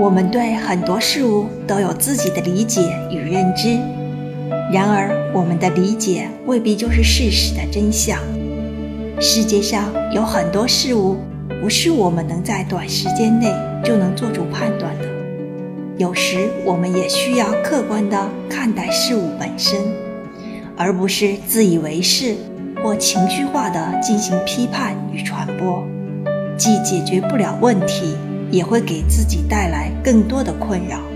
我们对很多事物都有自己的理解与认知，然而我们的理解未必就是事实的真相。世界上有很多事物不是我们能在短时间内就能做出判断的，有时我们也需要客观地看待事物本身，而不是自以为是或情绪化地进行批判与传播，既解决不了问题。也会给自己带来更多的困扰。